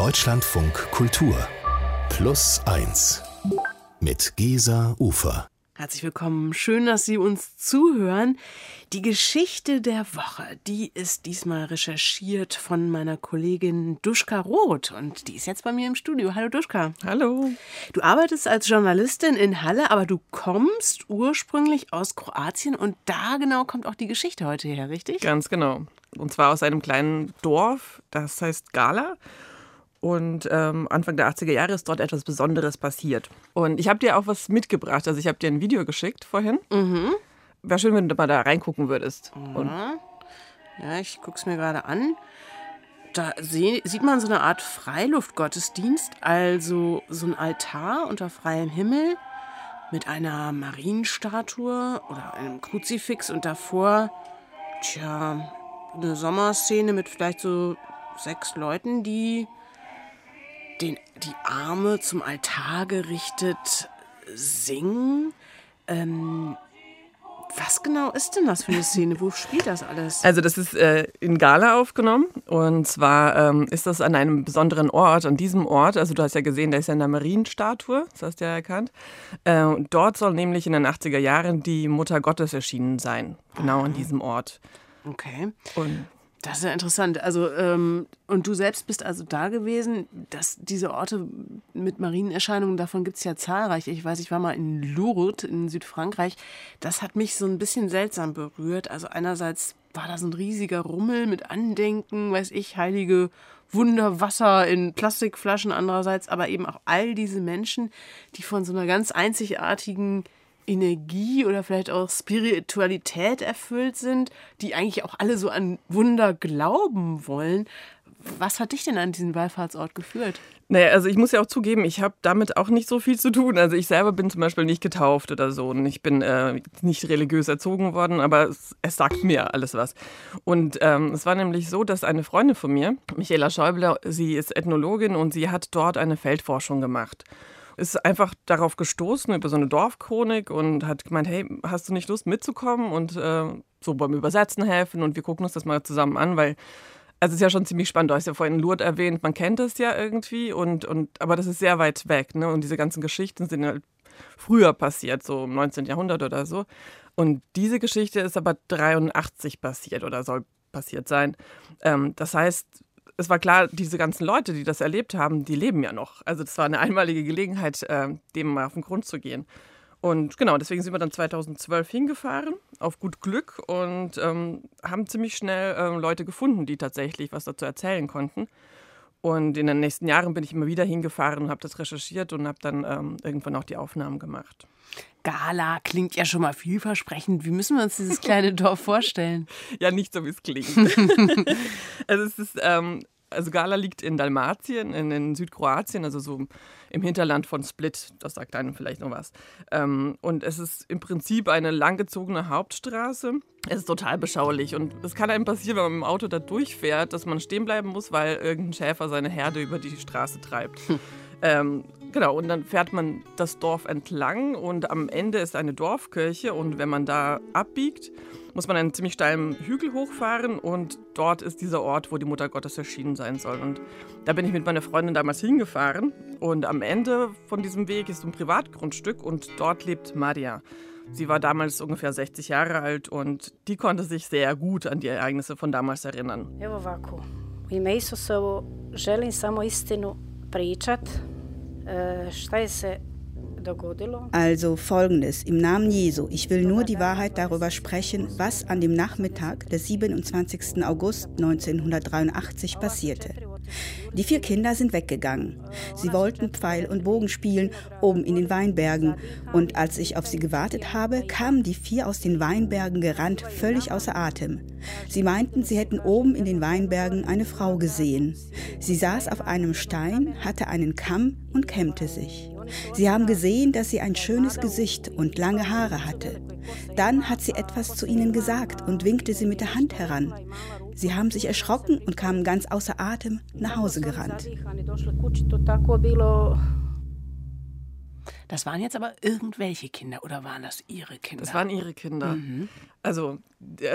Deutschlandfunk Kultur Plus 1 mit Gesa Ufer. Herzlich willkommen. Schön, dass Sie uns zuhören. Die Geschichte der Woche, die ist diesmal recherchiert von meiner Kollegin Duschka Roth und die ist jetzt bei mir im Studio. Hallo Duschka. Hallo. Du arbeitest als Journalistin in Halle, aber du kommst ursprünglich aus Kroatien und da genau kommt auch die Geschichte heute her, richtig? Ganz genau. Und zwar aus einem kleinen Dorf, das heißt Gala. Und ähm, Anfang der 80er Jahre ist dort etwas Besonderes passiert. Und ich habe dir auch was mitgebracht. Also ich habe dir ein Video geschickt vorhin. Mhm. Wäre schön, wenn du mal da reingucken würdest. Ja, ja ich gucke es mir gerade an. Da sieht man so eine Art Freiluftgottesdienst, also so ein Altar unter freiem Himmel mit einer Marienstatue oder einem Kruzifix und davor, tja, eine Sommerszene mit vielleicht so sechs Leuten, die den, die Arme zum Altar gerichtet singen. Ähm, was genau ist denn das für eine Szene? Wo spielt das alles? Also das ist äh, in Gala aufgenommen und zwar ähm, ist das an einem besonderen Ort, an diesem Ort, also du hast ja gesehen, da ist ja eine Marienstatue, das hast du ja erkannt. Äh, dort soll nämlich in den 80er Jahren die Mutter Gottes erschienen sein, genau an diesem Ort. Okay. Und das ist ja interessant. Also, ähm, und du selbst bist also da gewesen, dass diese Orte mit Marienerscheinungen, davon gibt es ja zahlreiche. Ich weiß, ich war mal in Lourdes in Südfrankreich. Das hat mich so ein bisschen seltsam berührt. Also einerseits war da so ein riesiger Rummel mit Andenken, weiß ich, heilige Wunderwasser in Plastikflaschen andererseits, aber eben auch all diese Menschen, die von so einer ganz einzigartigen Energie oder vielleicht auch Spiritualität erfüllt sind, die eigentlich auch alle so an Wunder glauben wollen. Was hat dich denn an diesen Wallfahrtsort geführt? Naja, also ich muss ja auch zugeben, ich habe damit auch nicht so viel zu tun. Also ich selber bin zum Beispiel nicht getauft oder so und ich bin äh, nicht religiös erzogen worden, aber es, es sagt mir alles was. Und ähm, es war nämlich so, dass eine Freundin von mir, Michaela Schäuble, sie ist Ethnologin und sie hat dort eine Feldforschung gemacht ist einfach darauf gestoßen über so eine Dorfchronik und hat gemeint, hey, hast du nicht Lust mitzukommen und äh, so beim Übersetzen helfen und wir gucken uns das mal zusammen an, weil also es ist ja schon ziemlich spannend. Du hast ja vorhin Lourdes erwähnt, man kennt das ja irgendwie und, und aber das ist sehr weit weg, ne? Und diese ganzen Geschichten sind halt früher passiert, so im 19. Jahrhundert oder so. Und diese Geschichte ist aber 83 passiert oder soll passiert sein. Ähm, das heißt, es war klar, diese ganzen Leute, die das erlebt haben, die leben ja noch. Also das war eine einmalige Gelegenheit, äh, dem mal auf den Grund zu gehen. Und genau, deswegen sind wir dann 2012 hingefahren, auf gut Glück, und ähm, haben ziemlich schnell ähm, Leute gefunden, die tatsächlich was dazu erzählen konnten. Und in den nächsten Jahren bin ich immer wieder hingefahren und habe das recherchiert und habe dann ähm, irgendwann auch die Aufnahmen gemacht. Gala klingt ja schon mal vielversprechend. Wie müssen wir uns dieses kleine Dorf vorstellen? Ja, nicht so, wie es klingt. also es ist, ähm, also Gala liegt in Dalmatien, in, in, Südkroatien, also so im Hinterland von Split. Das sagt einem vielleicht noch was. Ähm, und es ist im Prinzip eine langgezogene Hauptstraße. Es ist total beschaulich und es kann einem passieren, wenn man dem Auto da durchfährt, dass man stehen bleiben muss, weil irgendein Schäfer seine Herde über die Straße treibt. Hm. Ähm, genau, und dann fährt man das Dorf entlang und am Ende ist eine Dorfkirche und wenn man da abbiegt, muss man einen ziemlich steilen Hügel hochfahren und dort ist dieser Ort, wo die Mutter Gottes erschienen sein soll. Und da bin ich mit meiner Freundin damals hingefahren und am Ende von diesem Weg ist ein Privatgrundstück und dort lebt Maria. Sie war damals ungefähr 60 Jahre alt und die konnte sich sehr gut an die Ereignisse von damals erinnern. Evo ovako, u ime Isusovo želim samo istinu pričat. E, šta je se also folgendes, im Namen Jesu, ich will nur die Wahrheit darüber sprechen, was an dem Nachmittag des 27. August 1983 passierte. Die vier Kinder sind weggegangen. Sie wollten Pfeil und Bogen spielen, oben in den Weinbergen. Und als ich auf sie gewartet habe, kamen die vier aus den Weinbergen gerannt, völlig außer Atem. Sie meinten, sie hätten oben in den Weinbergen eine Frau gesehen. Sie saß auf einem Stein, hatte einen Kamm und kämmte sich. Sie haben gesehen, dass sie ein schönes Gesicht und lange Haare hatte. Dann hat sie etwas zu ihnen gesagt und winkte sie mit der Hand heran. Sie haben sich erschrocken und kamen ganz außer Atem nach Hause gerannt. Das waren jetzt aber irgendwelche Kinder oder waren das ihre Kinder? Das waren ihre Kinder. Mhm. Also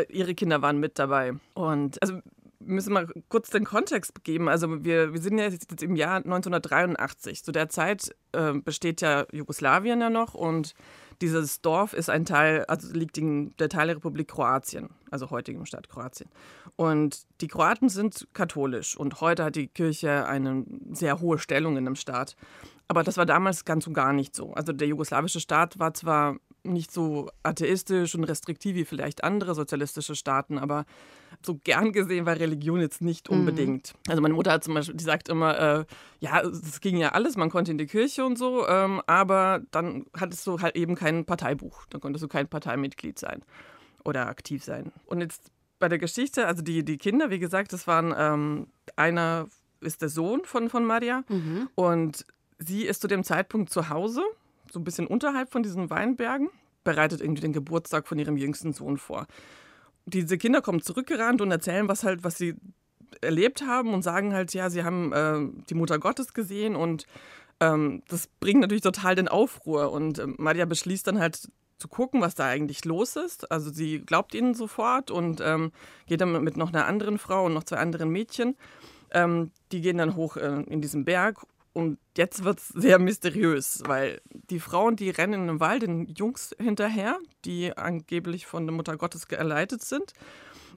ihre Kinder waren mit dabei. Und also müssen mal kurz den Kontext geben. Also wir, wir sind ja jetzt im Jahr 1983. Zu der Zeit äh, besteht ja Jugoslawien ja noch und dieses Dorf ist ein Teil, also liegt in der Teil der Republik Kroatien, also heutigen Staat Kroatien. Und die Kroaten sind katholisch und heute hat die Kirche eine sehr hohe Stellung in dem Staat. Aber das war damals ganz und gar nicht so. Also der jugoslawische Staat war zwar nicht so atheistisch und restriktiv wie vielleicht andere sozialistische Staaten, aber so gern gesehen war Religion jetzt nicht mhm. unbedingt. Mhm. Also meine Mutter hat zum Beispiel, die sagt immer, äh, ja, es ging ja alles, man konnte in die Kirche und so, ähm, aber dann hattest du halt eben kein Parteibuch, dann konntest du kein Parteimitglied sein oder aktiv sein. Und jetzt bei der Geschichte, also die, die Kinder, wie gesagt, das waren ähm, einer ist der Sohn von, von Maria mhm. und sie ist zu dem Zeitpunkt zu Hause so ein bisschen unterhalb von diesen Weinbergen, bereitet irgendwie den Geburtstag von ihrem jüngsten Sohn vor. Diese Kinder kommen zurückgerannt und erzählen, was halt, was sie erlebt haben und sagen halt, ja, sie haben äh, die Mutter Gottes gesehen und ähm, das bringt natürlich total den Aufruhr. Und äh, Maria beschließt dann halt zu gucken, was da eigentlich los ist. Also sie glaubt ihnen sofort und ähm, geht dann mit noch einer anderen Frau und noch zwei anderen Mädchen. Ähm, die gehen dann hoch äh, in diesen Berg und jetzt wird es sehr mysteriös, weil die Frauen, die rennen den Wald den Jungs hinterher, die angeblich von der Mutter Gottes geleitet sind.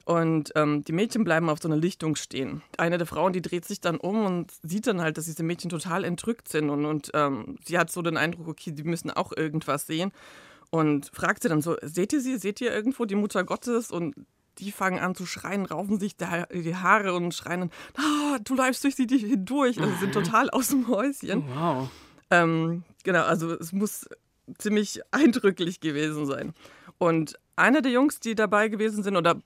Und ähm, die Mädchen bleiben auf so einer Lichtung stehen. Eine der Frauen, die dreht sich dann um und sieht dann halt, dass diese Mädchen total entrückt sind. Und, und ähm, sie hat so den Eindruck, okay, die müssen auch irgendwas sehen. Und fragt sie dann so, seht ihr sie? Seht ihr irgendwo die Mutter Gottes? Und die fangen an zu schreien, raufen sich die Haare und schreien, ah, du läufst durch sie hindurch. Also sind total aus dem Häuschen. Oh, wow. Ähm, genau, also es muss ziemlich eindrücklich gewesen sein. Und einer der Jungs, die dabei gewesen sind oder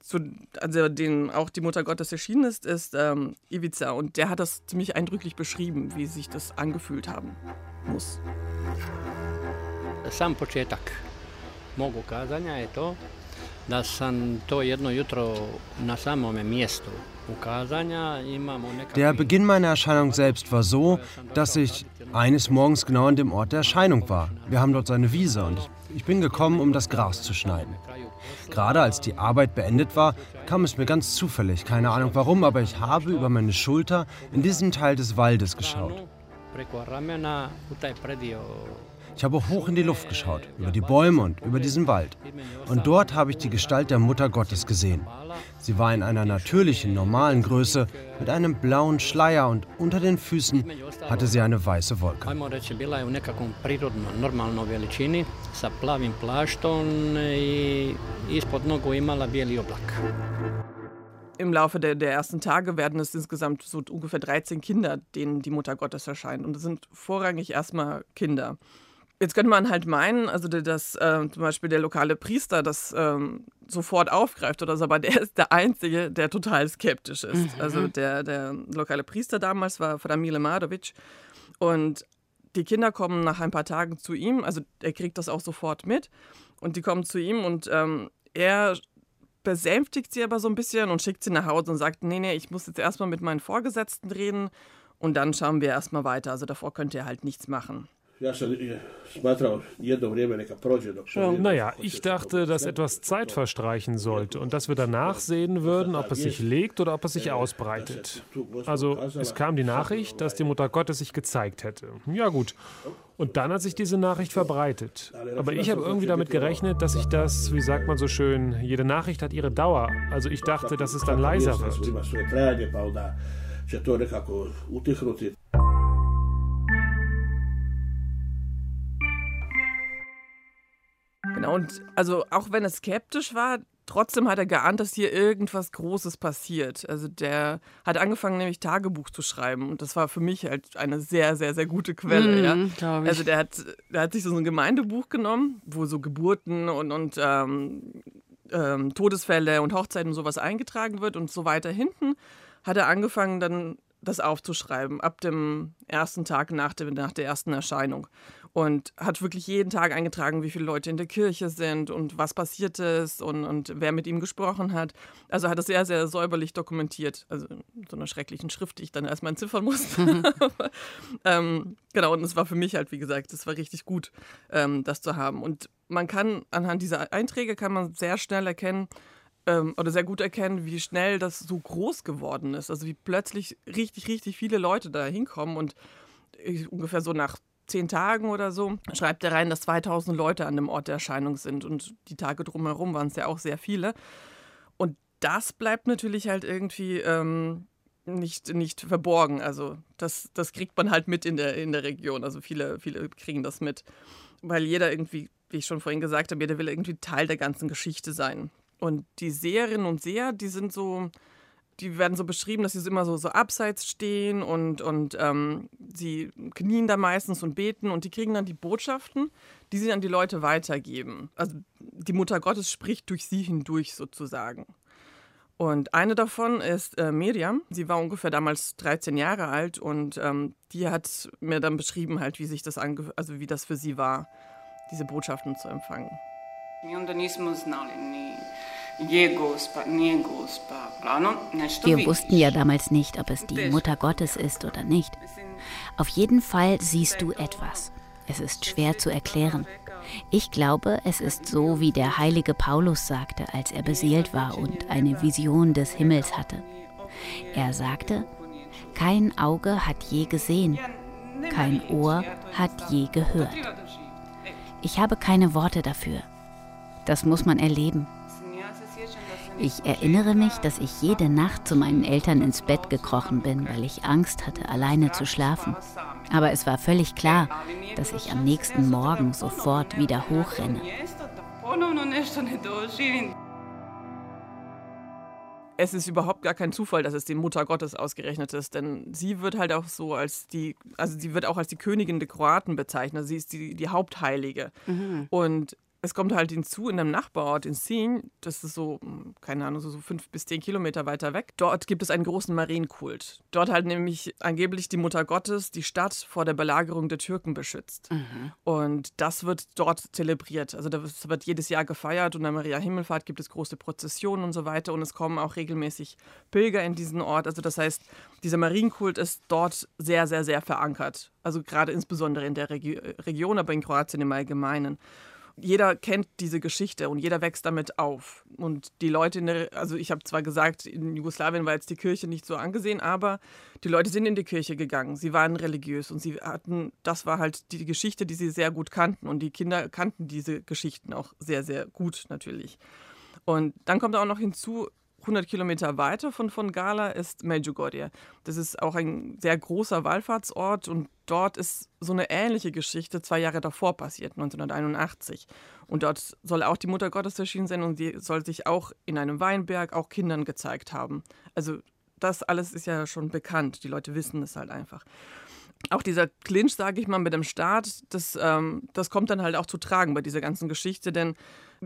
zu, also denen auch die Mutter Gottes erschienen ist, ist ähm, Ivica. Und der hat das ziemlich eindrücklich beschrieben, wie sich das angefühlt haben muss. Sam početak mogu kazanja je to da sam to jedno jutro na samome mjestu Der Beginn meiner Erscheinung selbst war so, dass ich eines Morgens genau an dem Ort der Erscheinung war. Wir haben dort eine Wiese und ich bin gekommen, um das Gras zu schneiden. Gerade als die Arbeit beendet war, kam es mir ganz zufällig, keine Ahnung warum, aber ich habe über meine Schulter in diesen Teil des Waldes geschaut. Ich habe hoch in die Luft geschaut, über die Bäume und über diesen Wald. Und dort habe ich die Gestalt der Mutter Gottes gesehen. Sie war in einer natürlichen, normalen Größe mit einem blauen Schleier und unter den Füßen hatte sie eine weiße Wolke. Im Laufe der, der, ersten Tage werden es insgesamt so ungefähr 13 Kinder, denen die Mutter Gottes erscheint. Und das sind vorrangig erstmal Kinder. Jetzt könnte man halt meinen, also dass äh, zum Beispiel der lokale Priester das ähm, sofort aufgreift oder so, aber der ist der Einzige, der total skeptisch ist. Mhm. Also der, der lokale Priester damals war Framile Madovic und die Kinder kommen nach ein paar Tagen zu ihm, also er kriegt das auch sofort mit und die kommen zu ihm und ähm, er besänftigt sie aber so ein bisschen und schickt sie nach Hause und sagt, nee, nee, ich muss jetzt erstmal mit meinen Vorgesetzten reden und dann schauen wir erstmal weiter. Also davor könnt ihr halt nichts machen. Naja, ich dachte, dass etwas Zeit verstreichen sollte und dass wir danach sehen würden, ob es sich legt oder ob es sich ausbreitet. Also es kam die Nachricht, dass die Mutter Gottes sich gezeigt hätte. Ja gut. Und dann hat sich diese Nachricht verbreitet. Aber ich habe irgendwie damit gerechnet, dass sich das, wie sagt man so schön, jede Nachricht hat ihre Dauer. Also ich dachte, dass es dann leiser wird. Und also auch wenn er skeptisch war, trotzdem hat er geahnt, dass hier irgendwas Großes passiert. Also der hat angefangen, nämlich Tagebuch zu schreiben. Und das war für mich halt eine sehr, sehr, sehr gute Quelle. Mm, ja. Also der hat, der hat sich so ein Gemeindebuch genommen, wo so Geburten und, und ähm, ähm, Todesfälle und Hochzeiten und sowas eingetragen wird. Und so weiter hinten hat er angefangen, dann das aufzuschreiben, ab dem ersten Tag nach, dem, nach der ersten Erscheinung und hat wirklich jeden Tag eingetragen, wie viele Leute in der Kirche sind und was passiert ist und, und wer mit ihm gesprochen hat. Also hat es sehr, sehr säuberlich dokumentiert. Also in so einer schrecklichen Schrift, die ich dann erstmal entziffern musste. Ähm, genau, und es war für mich halt, wie gesagt, es war richtig gut, ähm, das zu haben. Und man kann anhand dieser Einträge kann man sehr schnell erkennen, ähm, oder sehr gut erkennen, wie schnell das so groß geworden ist. Also wie plötzlich richtig, richtig viele Leute da hinkommen und ungefähr so nach zehn Tagen oder so schreibt er rein, dass 2000 Leute an dem Ort der Erscheinung sind und die Tage drumherum waren es ja auch sehr viele. Und das bleibt natürlich halt irgendwie ähm, nicht, nicht verborgen. Also das, das kriegt man halt mit in der, in der Region. Also viele, viele kriegen das mit, weil jeder irgendwie, wie ich schon vorhin gesagt habe, jeder will irgendwie Teil der ganzen Geschichte sein. Und die Seherinnen und Seher, die sind so, die werden so beschrieben, dass sie immer so, so abseits stehen und, und ähm, sie knien da meistens und beten und die kriegen dann die Botschaften, die sie an die Leute weitergeben. Also die Mutter Gottes spricht durch sie hindurch sozusagen. Und eine davon ist äh, Miriam. Sie war ungefähr damals 13 Jahre alt und ähm, die hat mir dann beschrieben, halt, wie sich das ange also wie das für sie war, diese Botschaften zu empfangen. Wir wussten ja damals nicht, ob es die Mutter Gottes ist oder nicht. Auf jeden Fall siehst du etwas. Es ist schwer zu erklären. Ich glaube, es ist so, wie der heilige Paulus sagte, als er beseelt war und eine Vision des Himmels hatte. Er sagte, kein Auge hat je gesehen, kein Ohr hat je gehört. Ich habe keine Worte dafür. Das muss man erleben. Ich erinnere mich, dass ich jede Nacht zu meinen Eltern ins Bett gekrochen bin, weil ich Angst hatte, alleine zu schlafen. Aber es war völlig klar, dass ich am nächsten Morgen sofort wieder hochrenne. Es ist überhaupt gar kein Zufall, dass es die Mutter Gottes ausgerechnet ist, denn sie wird halt auch so als die, also sie wird auch als die Königin der Kroaten bezeichnet. Sie ist die, die Hauptheilige. Mhm. Und es kommt halt hinzu in einem Nachbarort in Sinj, das ist so, hm, keine Ahnung, so fünf bis zehn Kilometer weiter weg. Dort gibt es einen großen Marienkult. Dort halt nämlich angeblich die Mutter Gottes die Stadt vor der Belagerung der Türken beschützt. Mhm. Und das wird dort zelebriert. Also das wird jedes Jahr gefeiert und an Maria Himmelfahrt gibt es große Prozessionen und so weiter. Und es kommen auch regelmäßig Pilger in diesen Ort. Also das heißt, dieser Marienkult ist dort sehr, sehr, sehr verankert. Also gerade insbesondere in der Regi Region, aber in Kroatien im Allgemeinen jeder kennt diese Geschichte und jeder wächst damit auf. Und die Leute in der, also ich habe zwar gesagt, in Jugoslawien war jetzt die Kirche nicht so angesehen, aber die Leute sind in die Kirche gegangen. Sie waren religiös und sie hatten, das war halt die Geschichte, die sie sehr gut kannten. Und die Kinder kannten diese Geschichten auch sehr, sehr gut natürlich. Und dann kommt auch noch hinzu, 100 Kilometer weiter von, von Gala ist Medjugorje. Das ist auch ein sehr großer Wallfahrtsort und dort ist so eine ähnliche Geschichte zwei Jahre davor passiert, 1981. Und dort soll auch die Mutter Gottes erschienen sein und die soll sich auch in einem Weinberg auch Kindern gezeigt haben. Also das alles ist ja schon bekannt. Die Leute wissen es halt einfach auch dieser Clinch, sage ich mal, mit dem Staat, das, ähm, das kommt dann halt auch zu tragen bei dieser ganzen Geschichte, denn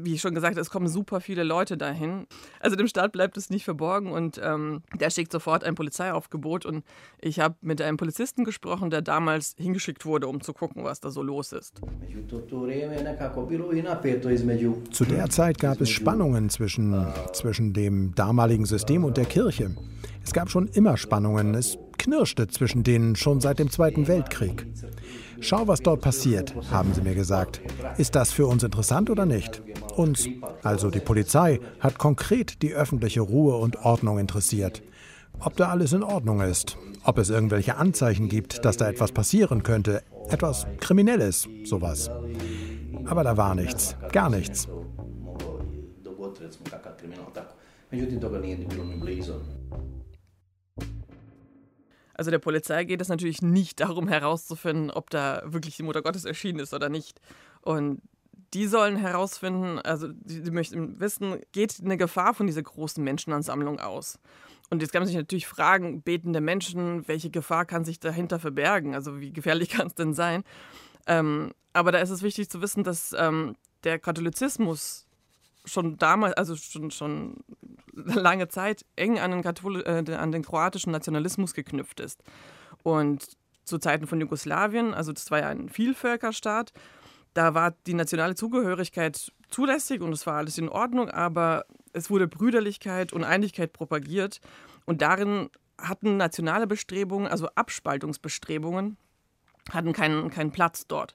wie schon gesagt es kommen super viele Leute dahin. Also dem Staat bleibt es nicht verborgen und ähm, der schickt sofort ein Polizeiaufgebot und ich habe mit einem Polizisten gesprochen, der damals hingeschickt wurde, um zu gucken, was da so los ist. Zu der Zeit gab es Spannungen zwischen, zwischen dem damaligen System und der Kirche. Es gab schon immer Spannungen. Es knirschte zwischen denen schon seit dem Zweiten Weltkrieg. Schau, was dort passiert, haben sie mir gesagt. Ist das für uns interessant oder nicht? Uns, also die Polizei, hat konkret die öffentliche Ruhe und Ordnung interessiert. Ob da alles in Ordnung ist, ob es irgendwelche Anzeichen gibt, dass da etwas passieren könnte, etwas Kriminelles, sowas. Aber da war nichts, gar nichts. Međutim, toga nije bilo ni blizu. Also der Polizei geht es natürlich nicht darum herauszufinden, ob da wirklich die Mutter Gottes erschienen ist oder nicht. Und die sollen herausfinden, also sie möchten wissen, geht eine Gefahr von dieser großen Menschenansammlung aus? Und jetzt kann man sich natürlich fragen, betende Menschen, welche Gefahr kann sich dahinter verbergen? Also wie gefährlich kann es denn sein? Ähm, aber da ist es wichtig zu wissen, dass ähm, der Katholizismus schon damals, also schon, schon lange Zeit eng an den, Kathol äh, an den kroatischen Nationalismus geknüpft ist. Und zu Zeiten von Jugoslawien, also das war ja ein Vielvölkerstaat, da war die nationale Zugehörigkeit zulässig und es war alles in Ordnung, aber es wurde Brüderlichkeit und Einigkeit propagiert und darin hatten nationale Bestrebungen, also Abspaltungsbestrebungen, hatten keinen, keinen Platz dort.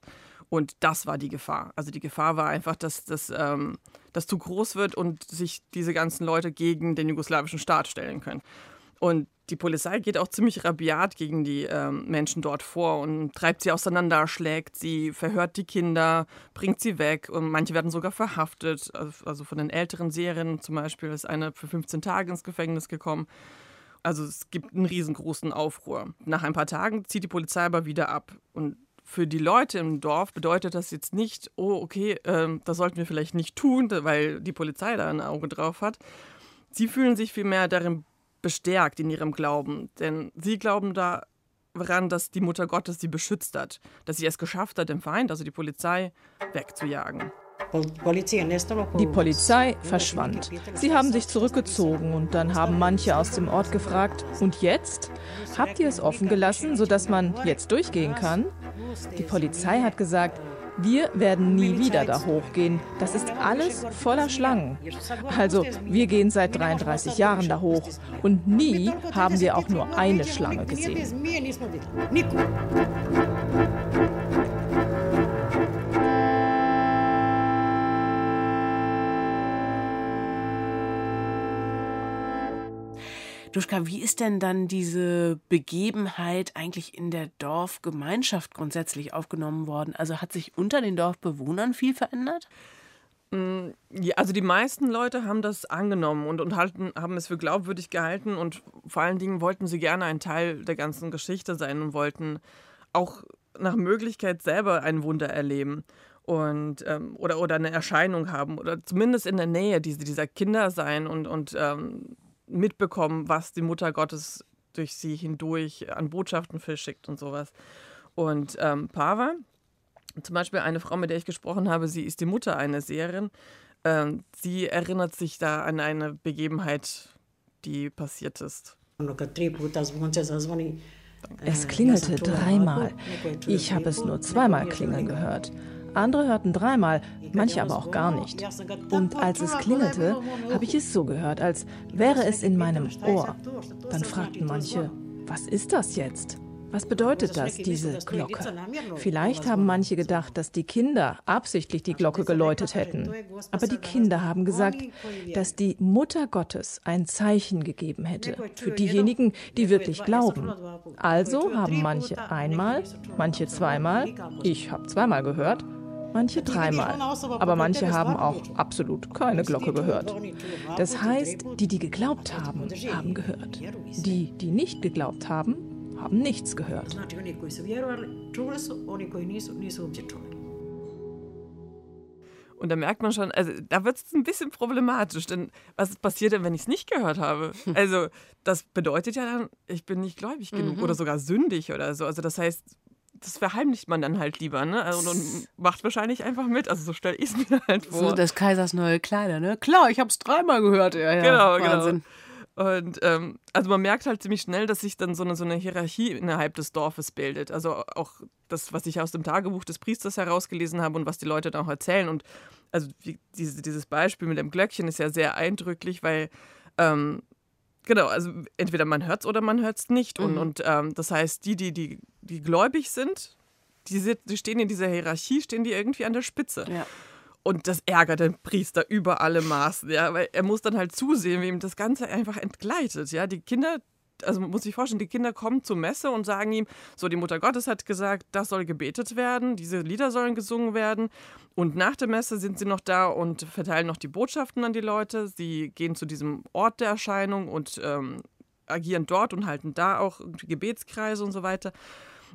Und das war die Gefahr. Also die Gefahr war einfach, dass das ähm, zu groß wird und sich diese ganzen Leute gegen den jugoslawischen Staat stellen können. Und die Polizei geht auch ziemlich rabiat gegen die ähm, Menschen dort vor und treibt sie auseinander, schlägt sie, verhört die Kinder, bringt sie weg und manche werden sogar verhaftet. Also von den älteren Serien zum Beispiel ist eine für 15 Tage ins Gefängnis gekommen. Also es gibt einen riesengroßen Aufruhr. Nach ein paar Tagen zieht die Polizei aber wieder ab und für die Leute im Dorf bedeutet das jetzt nicht, oh, okay, ähm, das sollten wir vielleicht nicht tun, weil die Polizei da ein Auge drauf hat. Sie fühlen sich vielmehr darin bestärkt in ihrem Glauben, denn sie glauben daran, dass die Mutter Gottes sie beschützt hat, dass sie es geschafft hat, den Feind, also die Polizei, wegzujagen. Die Polizei verschwand. Sie haben sich zurückgezogen und dann haben manche aus dem Ort gefragt, und jetzt? Habt ihr es offen gelassen, sodass man jetzt durchgehen kann? Die Polizei hat gesagt, wir werden nie wieder da hochgehen. Das ist alles voller Schlangen. Also, wir gehen seit 33 Jahren da hoch und nie haben wir auch nur eine Schlange gesehen. Duschka, wie ist denn dann diese Begebenheit eigentlich in der Dorfgemeinschaft grundsätzlich aufgenommen worden? Also hat sich unter den Dorfbewohnern viel verändert? Mm, also die meisten Leute haben das angenommen und, und halten, haben es für glaubwürdig gehalten und vor allen Dingen wollten sie gerne ein Teil der ganzen Geschichte sein und wollten auch nach Möglichkeit selber ein Wunder erleben und ähm, oder, oder eine Erscheinung haben oder zumindest in der Nähe diese, dieser Kinder sein und, und ähm, mitbekommen, was die Mutter Gottes durch sie hindurch an Botschaften verschickt und sowas. Und ähm, Pava, zum Beispiel eine Frau, mit der ich gesprochen habe, sie ist die Mutter einer Seherin. Ähm, sie erinnert sich da an eine Begebenheit, die passiert ist. Es klingelte dreimal. Ich habe es nur zweimal klingeln gehört. Andere hörten dreimal, manche aber auch gar nicht. Und als es klingelte, habe ich es so gehört, als wäre es in meinem Ohr. Dann fragten manche, was ist das jetzt? Was bedeutet das, diese Glocke? Vielleicht haben manche gedacht, dass die Kinder absichtlich die Glocke geläutet hätten. Aber die Kinder haben gesagt, dass die Mutter Gottes ein Zeichen gegeben hätte für diejenigen, die wirklich glauben. Also haben manche einmal, manche zweimal, ich habe zweimal gehört, manche dreimal, aber manche haben auch absolut keine Glocke gehört. Das heißt, die, die geglaubt haben, haben gehört. Die, die nicht geglaubt haben, haben nichts gehört. Und da merkt man schon, also da wird es ein bisschen problematisch, denn was passiert denn, wenn ich es nicht gehört habe? Also das bedeutet ja dann, ich bin nicht gläubig genug mhm. oder sogar sündig oder so. Also das heißt, das verheimlicht man dann halt lieber, ne? Also, und macht wahrscheinlich einfach mit. Also so stelle ich es mir halt vor. So des Kaisers neue Kleider, ne? Klar, ich habe es dreimal gehört. Ja, ja. Genau, genau. Wahnsinn. genau. Und ähm, also man merkt halt ziemlich schnell, dass sich dann so eine, so eine Hierarchie innerhalb des Dorfes bildet. Also auch das, was ich aus dem Tagebuch des Priesters herausgelesen habe und was die Leute dann auch erzählen. Und also wie, diese, dieses Beispiel mit dem Glöckchen ist ja sehr eindrücklich, weil ähm, Genau, also entweder man hört es oder man hört es nicht. Mhm. Und, und ähm, das heißt, die, die, die, die gläubig sind, die, die stehen in dieser Hierarchie, stehen die irgendwie an der Spitze. Ja. Und das ärgert den Priester über alle Maßen, ja, weil er muss dann halt zusehen, wie ihm das Ganze einfach entgleitet. Ja, die Kinder, also man muss sich vorstellen, die Kinder kommen zur Messe und sagen ihm, so die Mutter Gottes hat gesagt, das soll gebetet werden, diese Lieder sollen gesungen werden. Und nach der Messe sind sie noch da und verteilen noch die Botschaften an die Leute. Sie gehen zu diesem Ort der Erscheinung und ähm, agieren dort und halten da auch Gebetskreise und so weiter.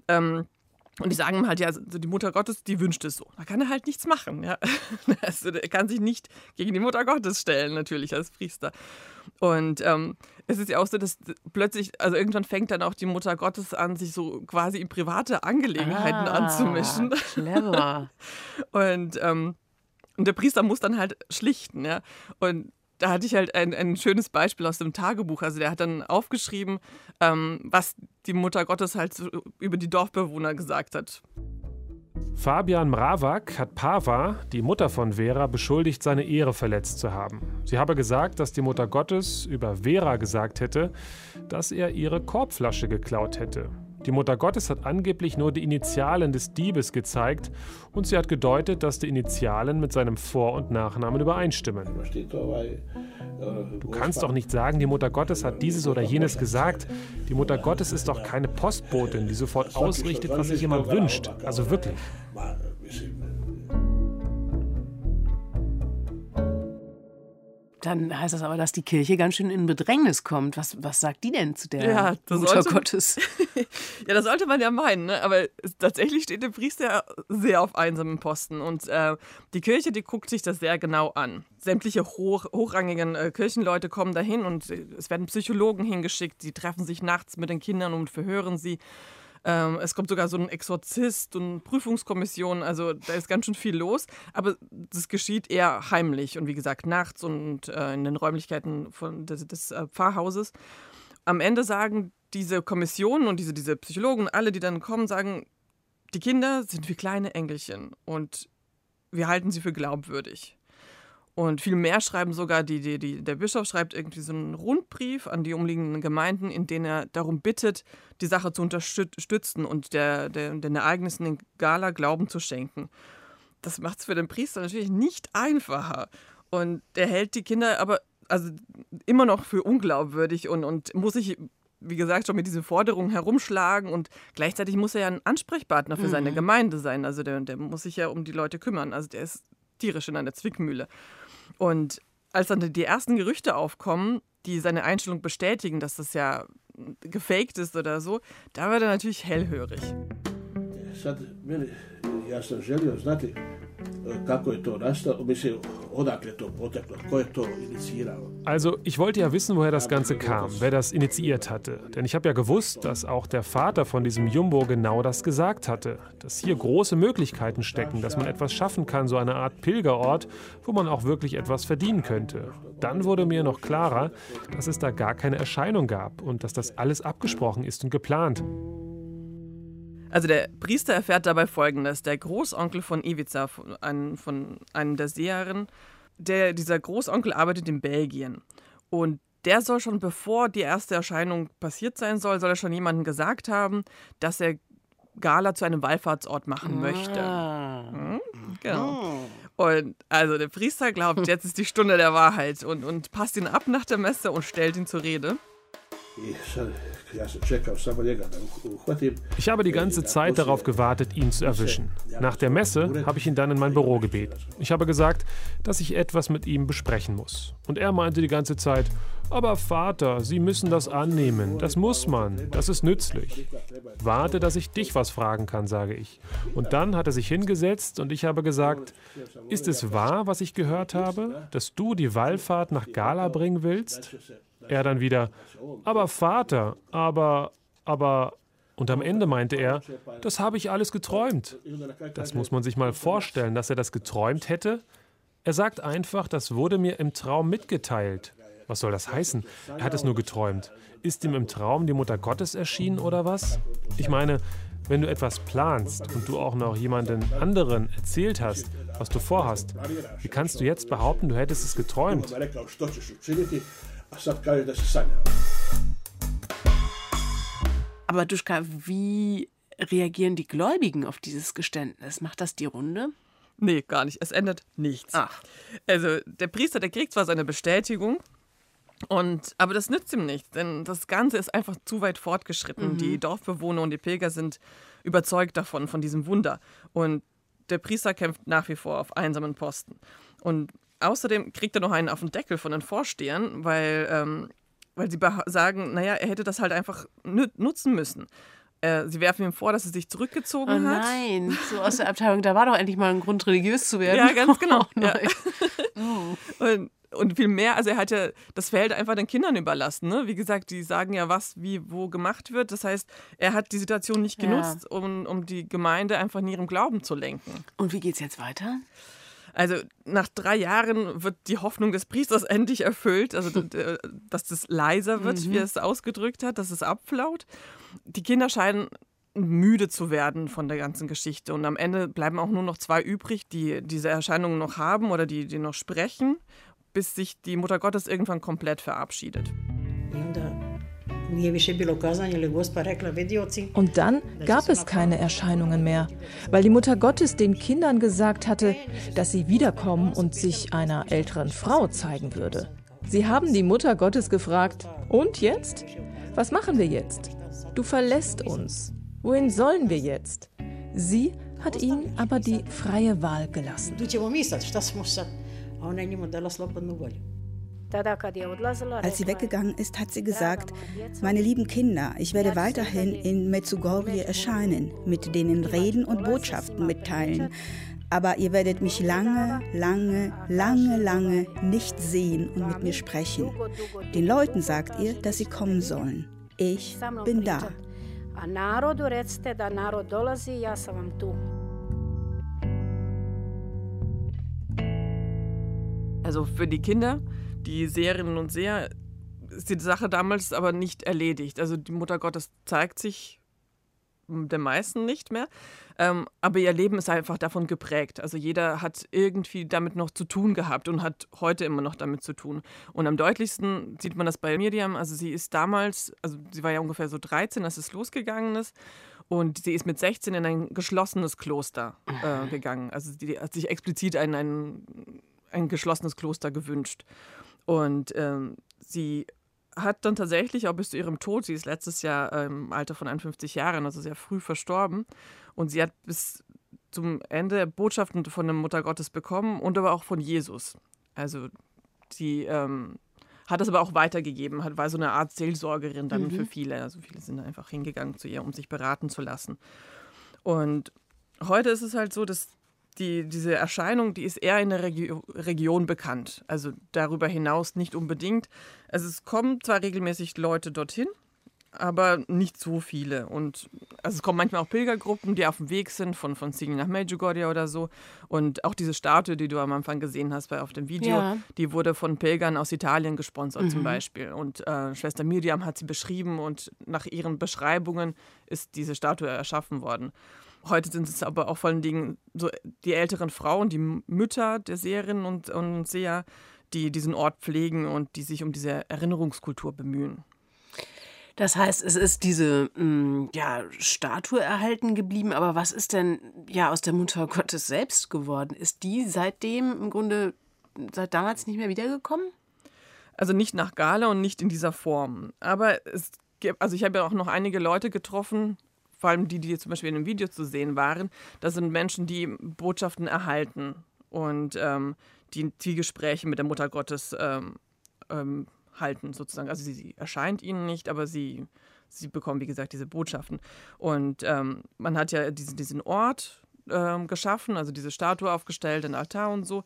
Ähm, und die sagen ihm halt, ja, also die Mutter Gottes, die wünscht es so. Da kann er halt nichts machen. Ja. Also er kann sich nicht gegen die Mutter Gottes stellen, natürlich als Priester. Und ähm, es ist ja auch so, dass plötzlich, also irgendwann fängt dann auch die Mutter Gottes an, sich so quasi in private Angelegenheiten ah, anzumischen. Clever. und, ähm, und der Priester muss dann halt schlichten, ja. Und da hatte ich halt ein, ein schönes Beispiel aus dem Tagebuch. Also der hat dann aufgeschrieben, ähm, was die Mutter Gottes halt so über die Dorfbewohner gesagt hat. Fabian Mravak hat Pava, die Mutter von Vera, beschuldigt, seine Ehre verletzt zu haben. Sie habe gesagt, dass die Mutter Gottes über Vera gesagt hätte, dass er ihre Korbflasche geklaut hätte. Die Mutter Gottes hat angeblich nur die Initialen des Diebes gezeigt und sie hat gedeutet, dass die Initialen mit seinem Vor- und Nachnamen übereinstimmen. Du kannst doch nicht sagen, die Mutter Gottes hat dieses oder jenes gesagt. Die Mutter Gottes ist doch keine Postbotin, die sofort ausrichtet, was sich jemand wünscht. Also wirklich. Dann heißt das aber, dass die Kirche ganz schön in Bedrängnis kommt. Was, was sagt die denn zu der ja, Mutter sollte, Gottes? ja, das sollte man ja meinen. Ne? Aber tatsächlich steht der Priester sehr auf einsamen Posten. Und äh, die Kirche, die guckt sich das sehr genau an. Sämtliche hoch, hochrangigen äh, Kirchenleute kommen dahin und äh, es werden Psychologen hingeschickt. Sie treffen sich nachts mit den Kindern und verhören sie. Ähm, es kommt sogar so ein Exorzist und Prüfungskommission, also da ist ganz schön viel los. Aber das geschieht eher heimlich und wie gesagt nachts und äh, in den Räumlichkeiten von, des, des äh, Pfarrhauses. Am Ende sagen diese Kommissionen und diese, diese Psychologen, alle, die dann kommen, sagen, die Kinder sind wie kleine Engelchen und wir halten sie für glaubwürdig. Und viel mehr schreiben sogar, die, die, die, der Bischof schreibt irgendwie so einen Rundbrief an die umliegenden Gemeinden, in dem er darum bittet, die Sache zu unterstützen und der, der, den Ereignissen in Gala Glauben zu schenken. Das macht es für den Priester natürlich nicht einfacher. Und er hält die Kinder aber also immer noch für unglaubwürdig und, und muss sich, wie gesagt, schon mit diesen Forderungen herumschlagen. Und gleichzeitig muss er ja ein Ansprechpartner für mhm. seine Gemeinde sein. Also der, der muss sich ja um die Leute kümmern. Also der ist tierisch in einer Zwickmühle. Und als dann die ersten Gerüchte aufkommen, die seine Einstellung bestätigen, dass das ja gefaked ist oder so, da wird er natürlich hellhörig. Ja sam želio znati kako je to nastalo, mislim, odakle to poteklo, ko je to inicirao. Also, ich wollte ja wissen, woher das Ganze kam, wer das initiiert hatte. Denn ich habe ja gewusst, dass auch der Vater von diesem Jumbo genau das gesagt hatte. Dass hier große Möglichkeiten stecken, dass man etwas schaffen kann, so eine Art Pilgerort, wo man auch wirklich etwas verdienen könnte. Dann wurde mir noch klarer, dass es da gar keine Erscheinung gab und dass das alles abgesprochen ist und geplant. Also der Priester erfährt dabei Folgendes. Der Großonkel von Ivica, von, einem, von einem der Seherinnen, der, dieser Großonkel arbeitet in Belgien. Und der soll schon, bevor die erste Erscheinung passiert sein soll, soll er schon jemandem gesagt haben, dass er Gala zu einem Wallfahrtsort machen möchte. Ah. Hm? Genau. Oh. Und also der Priester glaubt, jetzt ist die Stunde der Wahrheit und, und passt ihn ab nach der Messe und stellt ihn zur Rede. Ich habe die ganze Zeit darauf gewartet, ihn zu erwischen. Nach der Messe habe ich ihn dann in mein Büro gebeten. Ich habe gesagt, dass ich etwas mit ihm besprechen muss. Und er meinte die ganze Zeit, aber Vater, Sie müssen das annehmen. Das muss man. Das ist nützlich. Warte, dass ich dich was fragen kann, sage ich. Und dann hat er sich hingesetzt und ich habe gesagt, ist es wahr, was ich gehört habe, dass du die Wallfahrt nach Gala bringen willst? Er dann wieder, aber Vater, aber, aber. Und am Ende meinte er, das habe ich alles geträumt. Das muss man sich mal vorstellen, dass er das geträumt hätte. Er sagt einfach, das wurde mir im Traum mitgeteilt. Was soll das heißen? Er hat es nur geträumt. Ist ihm im Traum die Mutter Gottes erschienen oder was? Ich meine, wenn du etwas planst und du auch noch jemanden anderen erzählt hast, was du vorhast, wie kannst du jetzt behaupten, du hättest es geträumt? Aber Duschka, wie reagieren die Gläubigen auf dieses Geständnis? Macht das die Runde? Nee, gar nicht. Es ändert nichts. Ach. Also der Priester, der kriegt zwar seine Bestätigung, und, aber das nützt ihm nichts, denn das Ganze ist einfach zu weit fortgeschritten. Mhm. Die Dorfbewohner und die Pilger sind überzeugt davon, von diesem Wunder. Und der Priester kämpft nach wie vor auf einsamen Posten. Und Außerdem kriegt er noch einen auf den Deckel von den Vorstehern, weil, ähm, weil sie sagen, naja, er hätte das halt einfach nutzen müssen. Äh, sie werfen ihm vor, dass er sich zurückgezogen oh, hat. Nein, so aus der Abteilung, da war doch endlich mal ein Grund, religiös zu werden. Ja, ganz genau. Oh, ja. oh. Und, und viel mehr, also er hat ja das Feld einfach den Kindern überlassen. Ne? Wie gesagt, die sagen ja, was wie wo gemacht wird. Das heißt, er hat die Situation nicht genutzt, ja. um, um die Gemeinde einfach in ihrem Glauben zu lenken. Und wie geht es jetzt weiter? Also nach drei Jahren wird die Hoffnung des Priesters endlich erfüllt, also dass das leiser wird, mhm. wie er es ausgedrückt hat, dass es abflaut. Die Kinder scheinen müde zu werden von der ganzen Geschichte und am Ende bleiben auch nur noch zwei übrig, die diese Erscheinungen noch haben oder die, die noch sprechen, bis sich die Mutter Gottes irgendwann komplett verabschiedet. Und dann gab es keine Erscheinungen mehr, weil die Mutter Gottes den Kindern gesagt hatte, dass sie wiederkommen und sich einer älteren Frau zeigen würde. Sie haben die Mutter Gottes gefragt, und jetzt? Was machen wir jetzt? Du verlässt uns. Wohin sollen wir jetzt? Sie hat ihnen aber die freie Wahl gelassen. Als sie weggegangen ist, hat sie gesagt, meine lieben Kinder, ich werde weiterhin in Mezugorje erscheinen, mit denen reden und Botschaften mitteilen. Aber ihr werdet mich lange, lange, lange, lange nicht sehen und mit mir sprechen. Den Leuten sagt ihr, dass sie kommen sollen. Ich bin da. Also für die Kinder die Seherinnen und Seher ist die Sache damals aber nicht erledigt. Also die Mutter Gottes zeigt sich den meisten nicht mehr. Ähm, aber ihr Leben ist einfach davon geprägt. Also jeder hat irgendwie damit noch zu tun gehabt und hat heute immer noch damit zu tun. Und am deutlichsten sieht man das bei Miriam. Also sie ist damals, also sie war ja ungefähr so 13, als es losgegangen ist. Und sie ist mit 16 in ein geschlossenes Kloster äh, mhm. gegangen. Also sie hat sich explizit ein, ein, ein geschlossenes Kloster gewünscht. Und ähm, sie hat dann tatsächlich auch bis zu ihrem Tod, sie ist letztes Jahr im Alter von 51 Jahren, also sehr früh verstorben. Und sie hat bis zum Ende Botschaften von der Mutter Gottes bekommen und aber auch von Jesus. Also sie ähm, hat das aber auch weitergegeben, hat, war so eine Art Seelsorgerin dann mhm. für viele. Also viele sind einfach hingegangen zu ihr, um sich beraten zu lassen. Und heute ist es halt so, dass die, diese Erscheinung, die ist eher in der Regio Region bekannt. Also darüber hinaus nicht unbedingt. Also es kommen zwar regelmäßig Leute dorthin, aber nicht so viele. Und also es kommen manchmal auch Pilgergruppen, die auf dem Weg sind, von, von Sigi nach Medjugorje oder so. Und auch diese Statue, die du am Anfang gesehen hast bei, auf dem Video, ja. die wurde von Pilgern aus Italien gesponsert mhm. zum Beispiel. Und äh, Schwester Miriam hat sie beschrieben und nach ihren Beschreibungen ist diese Statue erschaffen worden. Heute sind es aber auch vor allen Dingen so die älteren Frauen, die Mütter der Seherinnen und, und Seher, die diesen Ort pflegen und die sich um diese Erinnerungskultur bemühen. Das heißt, es ist diese mm, ja, Statue erhalten geblieben, aber was ist denn ja aus der Mutter Gottes selbst geworden? Ist die seitdem im Grunde seit damals nicht mehr wiedergekommen? Also nicht nach Gala und nicht in dieser Form. Aber es gibt, also ich habe ja auch noch einige Leute getroffen, vor allem die, die zum Beispiel in dem Video zu sehen waren, das sind Menschen, die Botschaften erhalten und ähm, die die Gespräche mit der Mutter Gottes ähm, ähm, halten, sozusagen. Also sie, sie, erscheint ihnen nicht, aber sie, sie bekommen, wie gesagt, diese Botschaften. Und ähm, man hat ja diesen, diesen Ort ähm, geschaffen, also diese Statue aufgestellt, den Altar und so.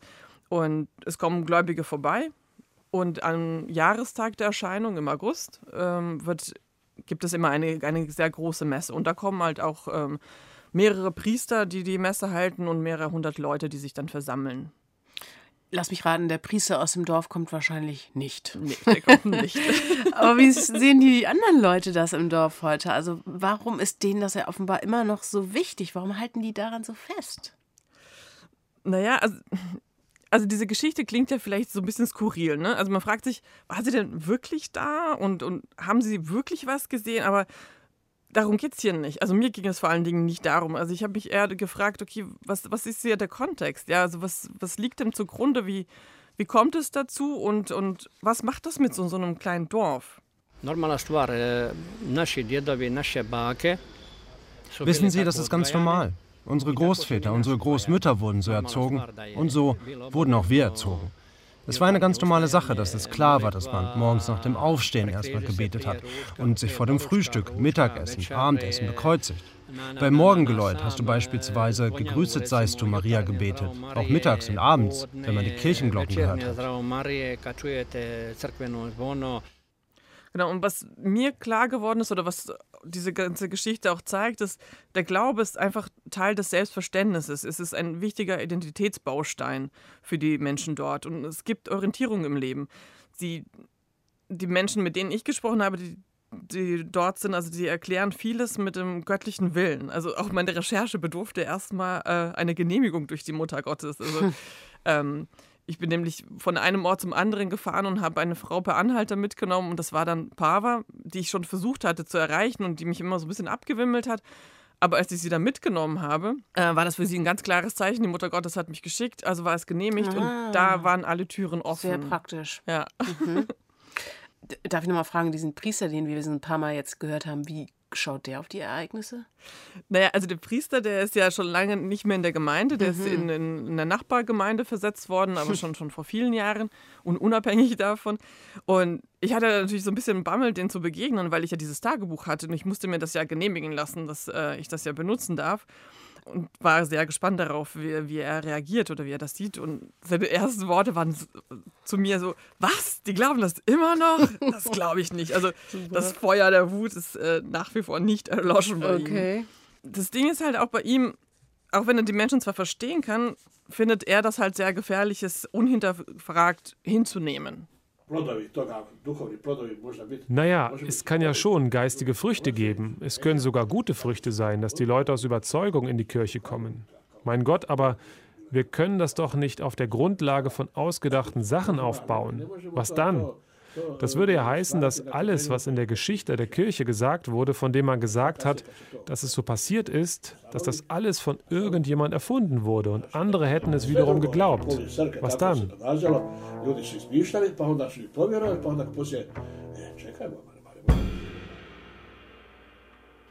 Und es kommen Gläubige vorbei. Und am Jahrestag der Erscheinung im August ähm, wird gibt es immer eine, eine sehr große Messe. Und da kommen halt auch ähm, mehrere Priester, die die Messe halten und mehrere hundert Leute, die sich dann versammeln. Lass mich raten, der Priester aus dem Dorf kommt wahrscheinlich nicht. Nee, der kommt nicht. Aber wie sehen die anderen Leute das im Dorf heute? Also warum ist denen das ja offenbar immer noch so wichtig? Warum halten die daran so fest? Naja, also also diese Geschichte klingt ja vielleicht so ein bisschen skurril, ne? Also man fragt sich, war sie denn wirklich da und, und haben sie wirklich was gesehen? Aber darum geht es hier nicht. Also mir ging es vor allen Dingen nicht darum. Also ich habe mich eher gefragt, okay, was, was ist hier der Kontext? Ja, also was, was liegt dem zugrunde? Wie, wie kommt es dazu und, und was macht das mit so, so einem kleinen Dorf? Eh, Wissen Sie, das ist ganz normal. Unsere Großväter, unsere Großmütter wurden so erzogen und so wurden auch wir erzogen. Es war eine ganz normale Sache, dass es klar war, dass man morgens nach dem Aufstehen erstmal gebetet hat und sich vor dem Frühstück, Mittagessen, Abendessen bekreuzigt. Beim Morgengeläut hast du beispielsweise Gegrüßet seist du Maria gebetet, auch mittags und abends, wenn man die Kirchenglocken gehört hat. Genau, und was mir klar geworden ist oder was diese ganze Geschichte auch zeigt, ist, der Glaube ist einfach Teil des Selbstverständnisses. Es ist ein wichtiger Identitätsbaustein für die Menschen dort und es gibt Orientierung im Leben. Sie, die Menschen, mit denen ich gesprochen habe, die, die dort sind, also die erklären vieles mit dem göttlichen Willen. Also auch meine Recherche bedurfte erstmal äh, eine Genehmigung durch die Mutter Gottes. Also, ähm, Ich bin nämlich von einem Ort zum anderen gefahren und habe eine Frau per Anhalter mitgenommen und das war dann Pava, die ich schon versucht hatte zu erreichen und die mich immer so ein bisschen abgewimmelt hat. Aber als ich sie dann mitgenommen habe, äh, war das für sie ein ganz klares Zeichen. Die Mutter Gottes hat mich geschickt, also war es genehmigt ah. und da waren alle Türen offen. Sehr praktisch. Ja. Mhm. Darf ich nochmal fragen, diesen Priester, den wir ein paar Mal jetzt gehört haben, wie schaut der auf die Ereignisse? Naja, also der Priester, der ist ja schon lange nicht mehr in der Gemeinde, der mhm. ist in, in, in der Nachbargemeinde versetzt worden, aber schon, schon vor vielen Jahren und unabhängig davon. Und ich hatte natürlich so ein bisschen Bammel, den zu begegnen, weil ich ja dieses Tagebuch hatte und ich musste mir das ja genehmigen lassen, dass äh, ich das ja benutzen darf und war sehr gespannt darauf, wie, wie, er reagiert oder wie er das sieht. Und seine ersten Worte waren zu mir so: Was? Die glauben das immer noch? Das glaube ich nicht. Also, das Feuer der Wut ist äh, nach wie vor nicht erloschen bei okay. ihm. Das Ding ist halt auch bei ihm, auch wenn er die Menschen zwar verstehen kann, findet er das halt sehr gefährlich, es unhinterfragt hinzunehmen. Naja, es kann ja schon geistige Früchte geben. Es können sogar gute Früchte sein, dass die Leute aus Überzeugung in die Kirche kommen. Mein Gott, aber wir können das doch nicht auf der Grundlage von ausgedachten Sachen aufbauen. Was dann? Das würde ja heißen, dass alles, was in der Geschichte der Kirche gesagt wurde, von dem man gesagt hat, dass es so passiert ist, dass das alles von irgendjemand erfunden wurde und andere hätten es wiederum geglaubt. Was dann?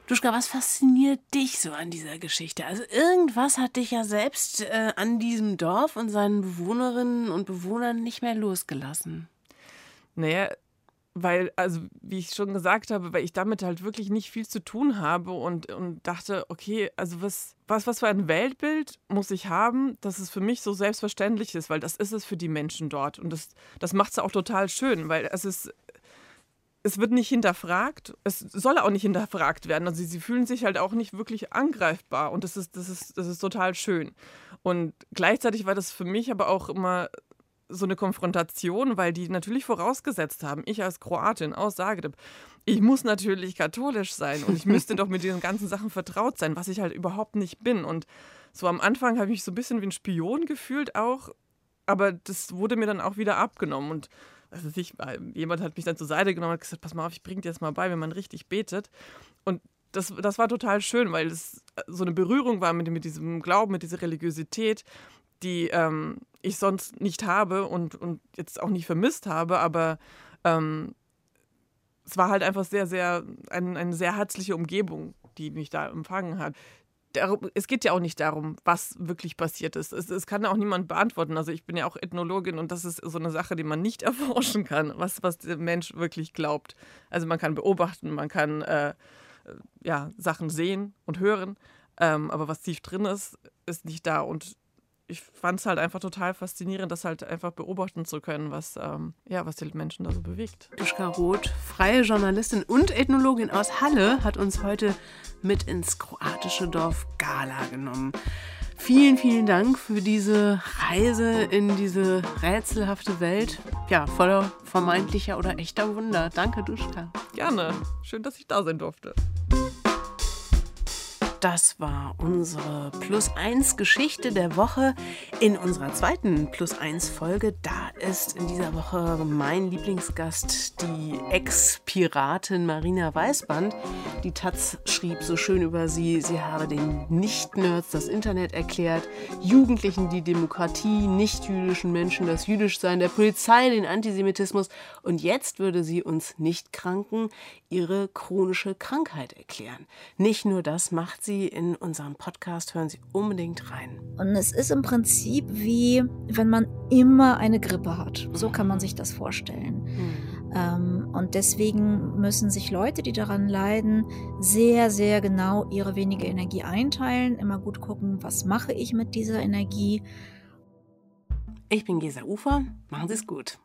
Duschka, was fasziniert dich so an dieser Geschichte? Also irgendwas hat dich ja selbst äh, an diesem Dorf und seinen Bewohnerinnen und Bewohnern nicht mehr losgelassen. Naja, weil, also wie ich schon gesagt habe, weil ich damit halt wirklich nicht viel zu tun habe und, und dachte, okay, also was, was, was für ein Weltbild muss ich haben, dass es für mich so selbstverständlich ist, weil das ist es für die Menschen dort. Und das, das macht es auch total schön, weil es ist, es wird nicht hinterfragt, es soll auch nicht hinterfragt werden. Also sie fühlen sich halt auch nicht wirklich angreifbar und das ist, das ist, das ist total schön. Und gleichzeitig war das für mich aber auch immer so eine Konfrontation, weil die natürlich vorausgesetzt haben, ich als Kroatin aus Zagreb, ich muss natürlich katholisch sein und ich müsste doch mit diesen ganzen Sachen vertraut sein, was ich halt überhaupt nicht bin. Und so am Anfang habe ich mich so ein bisschen wie ein Spion gefühlt auch, aber das wurde mir dann auch wieder abgenommen. Und also ich, jemand hat mich dann zur Seite genommen und gesagt, pass mal auf, ich bringe dir das mal bei, wenn man richtig betet. Und das, das war total schön, weil es so eine Berührung war mit, mit diesem Glauben, mit dieser Religiosität, die ähm, ich sonst nicht habe und, und jetzt auch nicht vermisst habe, aber ähm, es war halt einfach sehr, sehr, ein, eine sehr herzliche Umgebung, die mich da empfangen hat. Es geht ja auch nicht darum, was wirklich passiert ist. Es, es kann auch niemand beantworten. Also ich bin ja auch Ethnologin und das ist so eine Sache, die man nicht erforschen kann, was, was der Mensch wirklich glaubt. Also man kann beobachten, man kann äh, ja, Sachen sehen und hören, ähm, aber was tief drin ist, ist nicht da. Und ich fand es halt einfach total faszinierend, das halt einfach beobachten zu können, was, ähm, ja, was die Menschen da so bewegt. Duschka Roth, freie Journalistin und Ethnologin aus Halle, hat uns heute mit ins kroatische Dorf Gala genommen. Vielen, vielen Dank für diese Reise in diese rätselhafte Welt. Ja, voller vermeintlicher oder echter Wunder. Danke, Duschka. Gerne. Schön, dass ich da sein durfte. Das war unsere Plus 1 Geschichte der Woche. In unserer zweiten Plus 1 Folge, da ist in dieser Woche mein Lieblingsgast, die Ex-Piratin Marina Weißband. Die Taz schrieb so schön über sie, sie habe den Nicht-Nerds das Internet erklärt, Jugendlichen die Demokratie, nicht-jüdischen Menschen das Jüdischsein, der Polizei den Antisemitismus und jetzt würde sie uns Nicht-Kranken ihre chronische Krankheit erklären. Nicht nur das macht sie in unserem Podcast, hören Sie unbedingt rein. Und es ist im Prinzip wie, wenn man immer eine Grippe hat. So kann man sich das vorstellen. Mhm. Ähm, und deswegen müssen sich Leute, die daran leiden, sehr, sehr genau ihre wenige Energie einteilen, immer gut gucken, was mache ich mit dieser Energie. Ich bin Gesa Ufer, machen Sie es gut.